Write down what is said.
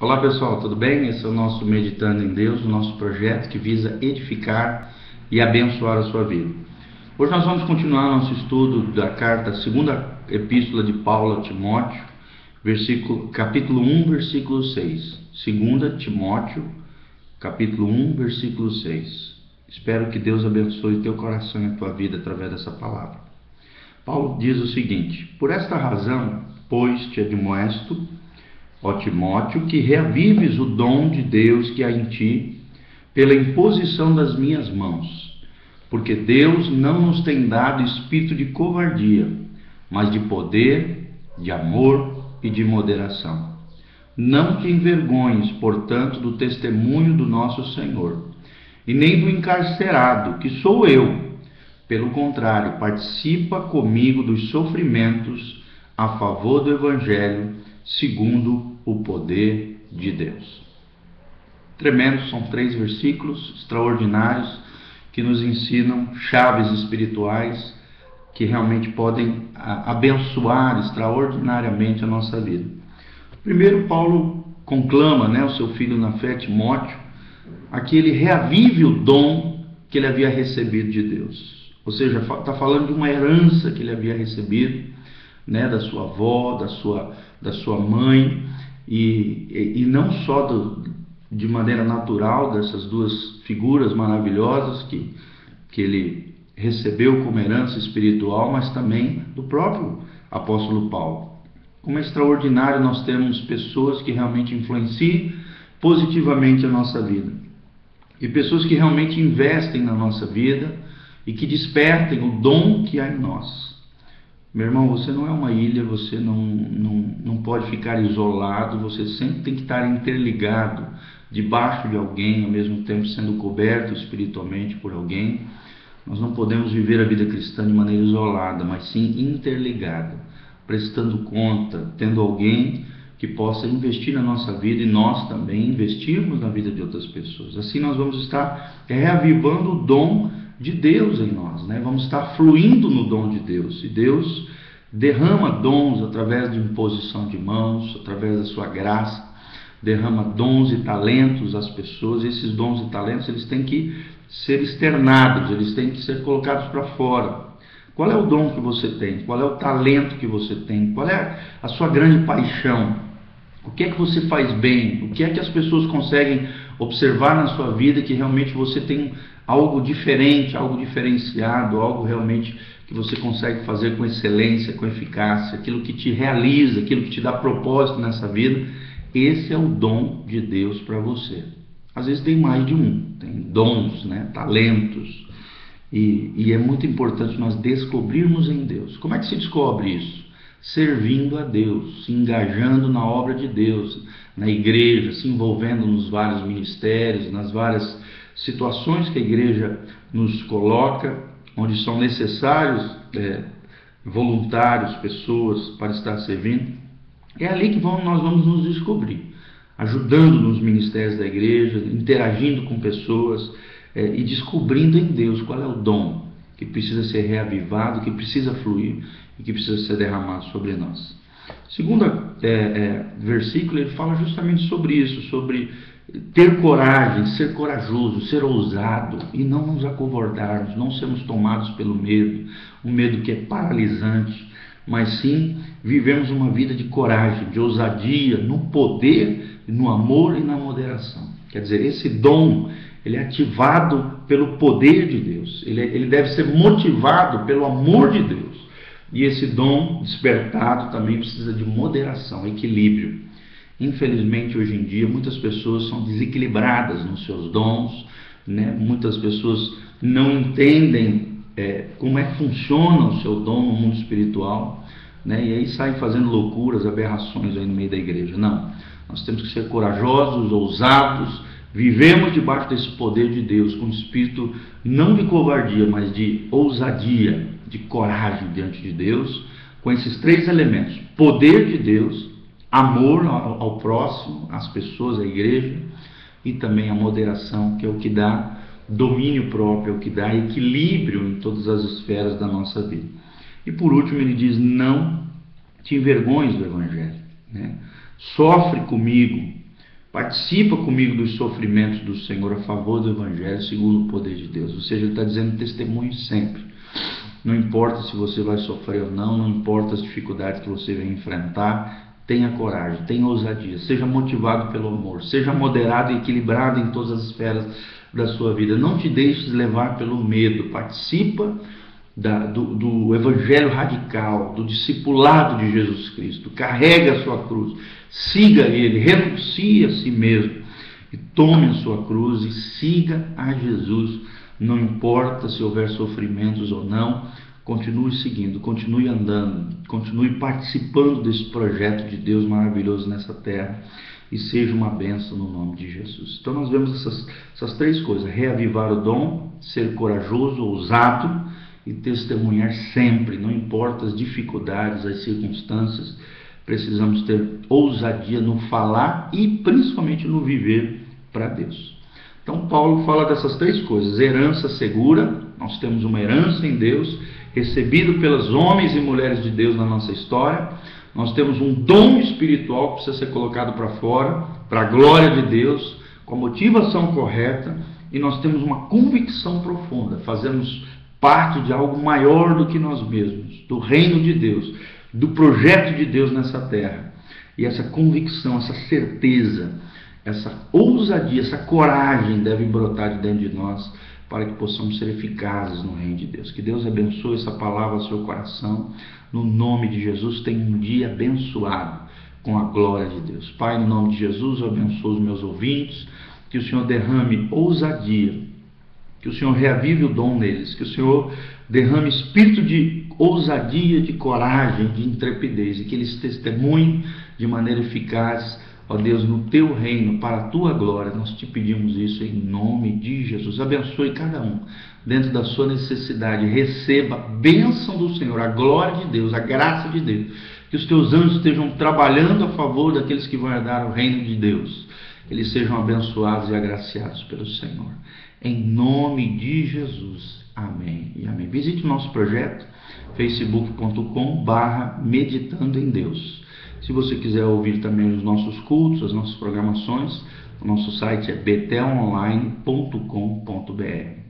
Olá pessoal, tudo bem? Esse é o nosso Meditando em Deus, o nosso projeto que visa edificar e abençoar a sua vida. Hoje nós vamos continuar nosso estudo da carta, segunda epístola de Paulo a Timóteo, versículo, capítulo 1, versículo 6. Segunda Timóteo, capítulo 1, versículo 6. Espero que Deus abençoe teu coração e a tua vida através dessa palavra. Paulo diz o seguinte: Por esta razão, pois te admoesto, ó Timóteo, que reavives o dom de Deus que há em ti, pela imposição das minhas mãos. Porque Deus não nos tem dado espírito de covardia, mas de poder, de amor e de moderação. Não te envergonhes, portanto, do testemunho do nosso Senhor, e nem do encarcerado, que sou eu. Pelo contrário, participa comigo dos sofrimentos a favor do Evangelho, segundo o poder de Deus. Tremendos, são três versículos extraordinários que nos ensinam chaves espirituais que realmente podem abençoar extraordinariamente a nossa vida. Primeiro, Paulo conclama né, o seu filho na fé, Timóteo, a que ele reavive o dom que ele havia recebido de Deus. Ou seja, está falando de uma herança que ele havia recebido, né, da sua avó, da sua, da sua mãe, e, e não só do, de maneira natural dessas duas figuras maravilhosas que, que ele recebeu como herança espiritual, mas também do próprio apóstolo Paulo. Como é extraordinário nós termos pessoas que realmente influenciam positivamente a nossa vida. E pessoas que realmente investem na nossa vida e que despertem o dom que há em nós. Meu irmão, você não é uma ilha, você não, não, não pode ficar isolado, você sempre tem que estar interligado, debaixo de alguém, ao mesmo tempo sendo coberto espiritualmente por alguém. Nós não podemos viver a vida cristã de maneira isolada, mas sim interligada, prestando conta, tendo alguém que possa investir na nossa vida e nós também investirmos na vida de outras pessoas. Assim nós vamos estar reavivando o dom de Deus em nós, né? Vamos estar fluindo no dom de Deus. E Deus derrama dons através de imposição de mãos, através da sua graça, derrama dons e talentos às pessoas. E esses dons e talentos eles têm que ser externados, eles têm que ser colocados para fora. Qual é o dom que você tem? Qual é o talento que você tem? Qual é a sua grande paixão? O que é que você faz bem? O que é que as pessoas conseguem observar na sua vida que realmente você tem algo diferente, algo diferenciado, algo realmente que você consegue fazer com excelência, com eficácia, aquilo que te realiza, aquilo que te dá propósito nessa vida, esse é o dom de Deus para você. Às vezes tem mais de um, tem dons, né, talentos, e, e é muito importante nós descobrirmos em Deus. Como é que se descobre isso? Servindo a Deus, se engajando na obra de Deus, na igreja, se envolvendo nos vários ministérios, nas várias situações que a igreja nos coloca, onde são necessários é, voluntários, pessoas para estar servindo, é ali que vamos, nós vamos nos descobrir, ajudando nos ministérios da igreja, interagindo com pessoas é, e descobrindo em Deus qual é o dom que precisa ser reavivado, que precisa fluir e que precisa ser derramado sobre nós. Segundo é, é, versículo, ele fala justamente sobre isso, sobre ter coragem, ser corajoso, ser ousado e não nos acovardarmos, não sermos tomados pelo medo, um medo que é paralisante, mas sim vivemos uma vida de coragem, de ousadia, no poder, no amor e na moderação. Quer dizer, esse dom ele é ativado pelo poder de Deus, ele, é, ele deve ser motivado pelo amor de Deus. E esse dom despertado também precisa de moderação, equilíbrio. Infelizmente, hoje em dia, muitas pessoas são desequilibradas nos seus dons, né? muitas pessoas não entendem é, como é que funciona o seu dom no mundo espiritual, né? e aí saem fazendo loucuras, aberrações aí no meio da igreja. Não, nós temos que ser corajosos, ousados, vivemos debaixo desse poder de Deus, com um espírito não de covardia, mas de ousadia, de coragem diante de Deus, com esses três elementos: poder de Deus, amor ao, próximo, às pessoas, à igreja, e também a moderação, que é o que dá domínio próprio, é o que dá equilíbrio em todas as esferas da nossa vida. E por último, ele diz: não te envergonhes do Evangelho. Né? Sofre comigo, Participa comigo dos sofrimentos do Senhor a favor do Evangelho, segundo o poder de Deus. Ou seja, ele está dizendo testemunho sempre. Não importa se você vai sofrer ou não, não importa as dificuldades que você vai enfrentar, tenha coragem, tenha ousadia, seja motivado pelo amor, seja moderado e equilibrado em todas as esferas da sua vida. Não te deixes levar pelo medo, participa da, do, do, evangelho radical, do discipulado de Jesus Cristo, carrega a sua cruz, siga ele, renuncie a si mesmo e tome a sua cruz e siga a Jesus. Não importa se houver sofrimentos ou não, continue seguindo, continue andando, continue participando desse projeto de Deus maravilhoso nessa terra e seja uma benção no nome de Jesus. Então nós vemos essas, essas três coisas: reavivar o dom, ser corajoso, ousado e testemunhar sempre, não importa as dificuldades, as circunstâncias, precisamos ter ousadia no falar e principalmente no viver para Deus. Então, Paulo fala dessas três coisas: herança segura, nós temos uma herança em Deus, recebido pelos homens e mulheres de Deus na nossa história. Nós temos um dom espiritual que precisa ser colocado para fora, para a glória de Deus, com a motivação correta, e nós temos uma convicção profunda, fazemos parte de algo maior do que nós mesmos, do reino de Deus, do projeto de Deus nessa terra. E essa convicção, essa certeza, essa ousadia, essa coragem deve brotar de dentro de nós para que possamos ser eficazes no reino de Deus. Que Deus abençoe essa palavra ao seu coração. No nome de Jesus, tenha um dia abençoado com a glória de Deus. Pai, no nome de Jesus, eu abençoo os meus ouvintes. Que o Senhor derrame ousadia que o Senhor reavive o dom neles, que o Senhor derrame espírito de ousadia, de coragem, de intrepidez, e que eles testemunhem de maneira eficaz, ó Deus, no teu reino, para a tua glória. Nós te pedimos isso em nome de Jesus. Abençoe cada um dentro da sua necessidade, receba a bênção do Senhor, a glória de Deus, a graça de Deus. Que os teus anjos estejam trabalhando a favor daqueles que vão herdar o reino de Deus. Eles sejam abençoados e agraciados pelo Senhor. Em nome de Jesus. Amém e amém. Visite o nosso projeto facebook.com barra meditando em Deus. Se você quiser ouvir também os nossos cultos, as nossas programações, o nosso site é betelonline.com.br.